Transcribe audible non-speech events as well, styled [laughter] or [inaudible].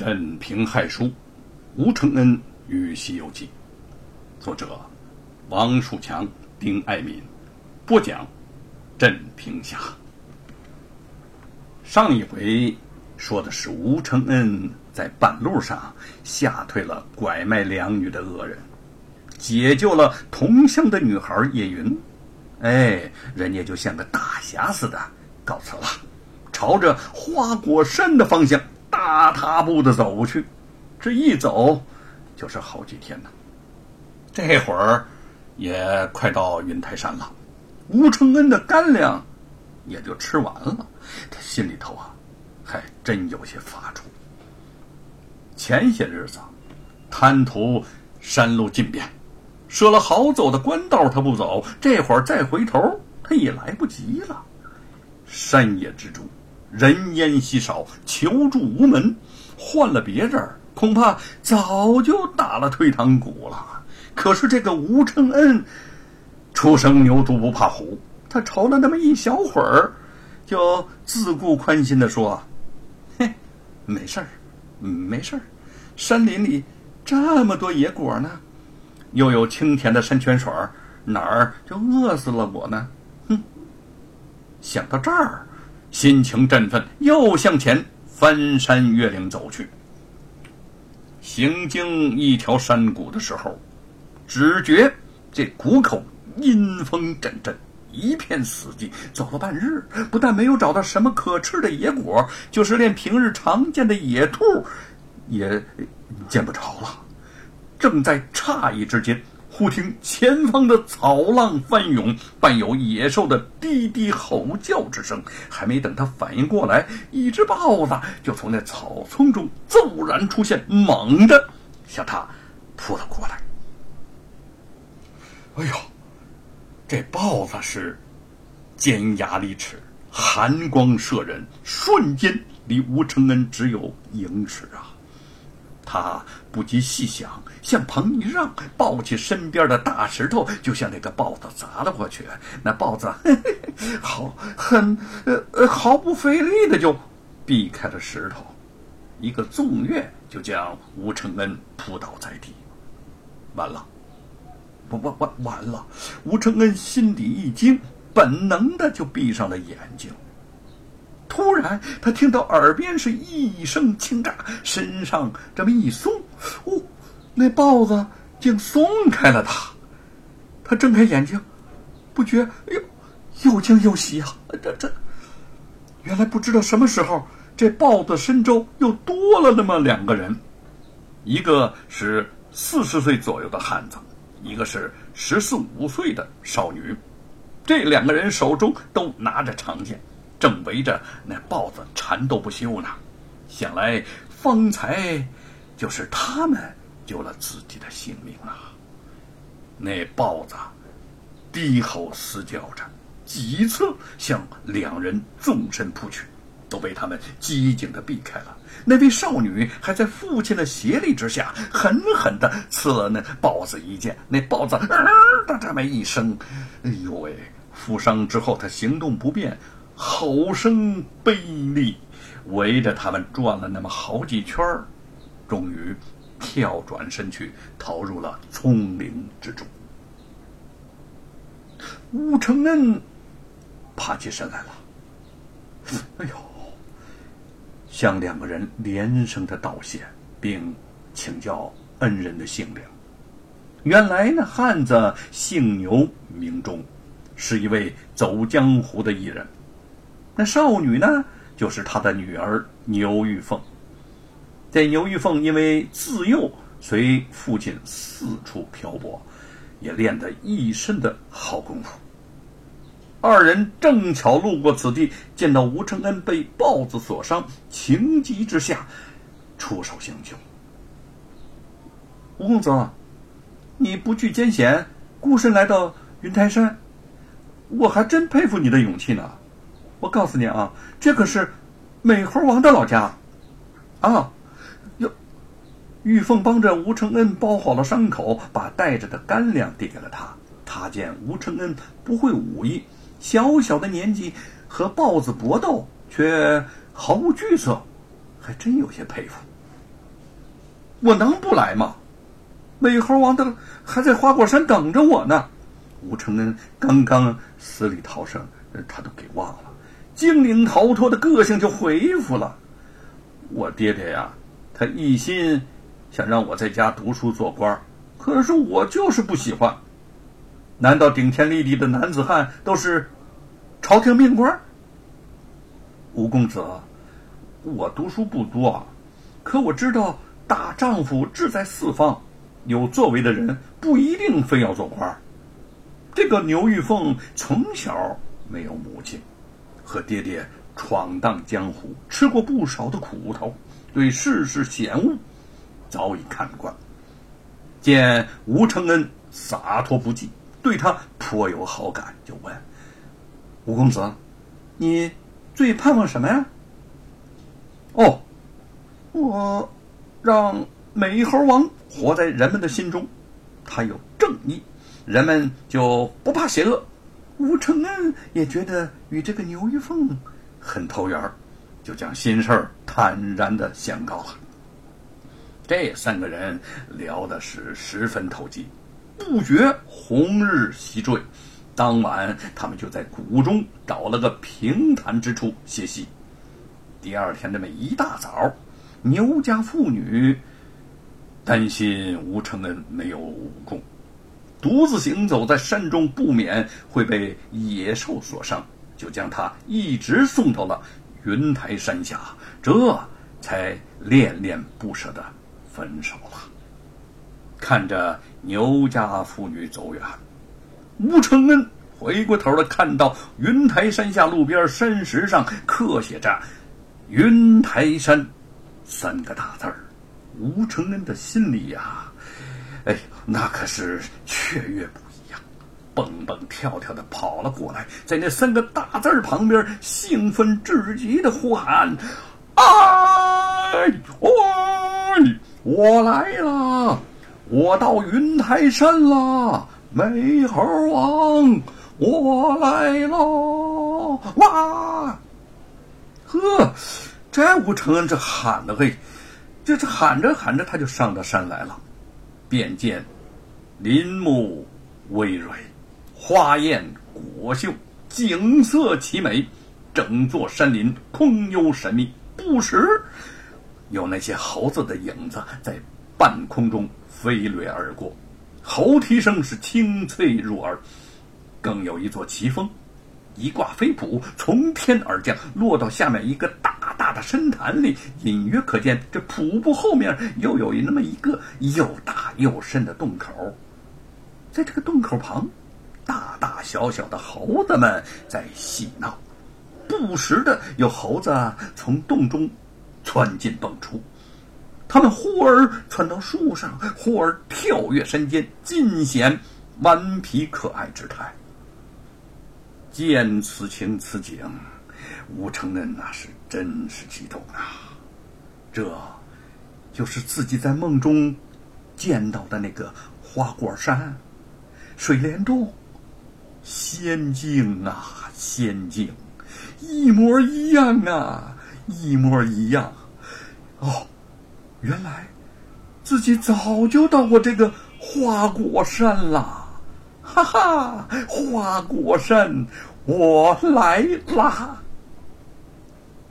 镇平害书，吴承恩与《西游记》，作者王树强、丁爱民，播讲镇平侠。上一回说的是吴承恩在半路上吓退了拐卖两女的恶人，解救了同乡的女孩叶云，哎，人家就像个大侠似的告辞了，朝着花果山的方向。大踏步的走去，这一走就是好几天呢。这会儿也快到云台山了，吴承恩的干粮也就吃完了，他心里头啊还真有些发怵。前些日子贪图山路近便，设了好走的官道他不走，这会儿再回头他也来不及了。山野之中。人烟稀少，求助无门。换了别人，恐怕早就打了退堂鼓了。可是这个吴承恩，初生牛犊不怕虎，他愁了那么一小会儿，就自顾宽心的说：“嘿，没事儿，没事儿。山林里这么多野果呢，又有清甜的山泉水，哪儿就饿死了我呢？”哼，想到这儿。心情振奋，又向前翻山越岭走去。行经一条山谷的时候，只觉这谷口阴风阵阵，一片死寂。走了半日，不但没有找到什么可吃的野果，就是连平日常见的野兔也见不着了。正在诧异之间。忽听前方的草浪翻涌，伴有野兽的低低吼叫之声。还没等他反应过来，一只豹子就从那草丛中骤然出现，猛地向他扑了过来。哎呦，这豹子是尖牙利齿，寒光射人，瞬间离吴承恩只有盈尺啊！他不及细想，向旁一让，抱起身边的大石头，就向那个豹子砸了过去。那豹子嘿嘿 [laughs] 好很呃呃毫不费力的就避开了石头，一个纵跃就将吴承恩扑倒在地。完了，完完完完了！吴承恩心底一惊，本能的就闭上了眼睛。突然，他听到耳边是一声轻炸，身上这么一松，哦，那豹子竟松开了他。他睁开眼睛，不觉哎呦，又惊又喜啊！这这，原来不知道什么时候，这豹子身周又多了那么两个人，一个是四十岁左右的汉子，一个是十四五岁的少女。这两个人手中都拿着长剑。正围着那豹子缠斗不休呢，想来方才就是他们救了自己的性命啊！那豹子低吼嘶叫着，几次向两人纵身扑去，都被他们机警的避开了。那位少女还在父亲的协力之下，狠狠的刺了那豹子一剑。那豹子啊的这么一声，哎呦喂！负伤之后，他行动不便。吼声悲厉，围着他们转了那么好几圈儿，终于跳转身去，逃入了丛林之中。吴承恩爬起身来了，哎呦，向两个人连声的道谢，并请教恩人的姓名。原来那汉子姓牛，名忠，是一位走江湖的艺人。那少女呢，就是他的女儿牛玉凤。这牛玉凤因为自幼随父亲四处漂泊，也练得一身的好功夫。二人正巧路过此地，见到吴承恩被豹子所伤，情急之下出手相救。吴公子，你不惧艰险，孤身来到云台山，我还真佩服你的勇气呢。我告诉你啊，这可是美猴王的老家，啊，哟！玉凤帮着吴承恩包好了伤口，把带着的干粮递给了他。他见吴承恩不会武艺，小小的年纪和豹子搏斗却毫无惧色，还真有些佩服。我能不来吗？美猴王的还在花果山等着我呢。吴承恩刚刚死里逃生，他都给忘了，精灵逃脱的个性就恢复了。我爹爹呀，他一心想让我在家读书做官，可是我就是不喜欢。难道顶天立地的男子汉都是朝廷命官？吴公子，我读书不多，可我知道大丈夫志在四方，有作为的人不一定非要做官。这个牛玉凤从小没有母亲，和爹爹闯荡江湖，吃过不少的苦头，对世事险恶早已看惯。见吴承恩洒脱不羁，对他颇有好感，就问：“吴公子，你最盼望什么呀？”“哦，我让美猴王活在人们的心中，他有正义。”人们就不怕邪恶，吴承恩也觉得与这个牛玉凤很投缘就将心事儿坦然的相告了。这三个人聊的是十分投机，不觉红日西坠。当晚，他们就在谷中找了个平坦之处歇息。第二天这么一大早，牛家妇女担心吴承恩没有武功。独自行走在山中，不免会被野兽所伤，就将他一直送到了云台山下，这才恋恋不舍的分手了。看着牛家妇女走远，吴承恩回过头来，看到云台山下路边山石上刻写着“云台山”三个大字儿，吴承恩的心里呀。哎，那可是雀跃不已呀，蹦蹦跳跳的跑了过来，在那三个大字儿旁边，兴奋至极的呼喊：“哎，喂，我来了，我到云台山了，美猴王，我来喽！”哇，呵，这吴承恩这喊的嘿，这这喊着喊着，他就上到山来了。便见林木葳蕤，花艳果秀，景色奇美。整座山林空幽神秘，不时有那些猴子的影子在半空中飞掠而过，猴啼声是清脆入耳。更有一座奇峰，一挂飞瀑从天而降，落到下面一个大。大的深潭里，隐约可见这瀑布后面又有那么一个又大又深的洞口。在这个洞口旁，大大小小的猴子们在嬉闹，不时的有猴子从洞中窜进蹦出。它们忽而窜到树上，忽而跳跃山间，尽显顽皮可爱之态。见此情此景。吴承恩那是真是激动啊！这，就是自己在梦中见到的那个花果山、水帘洞，仙境啊，仙境，一模一样啊，一模一样。哦，原来自己早就到过这个花果山了，哈哈！花果山，我来啦！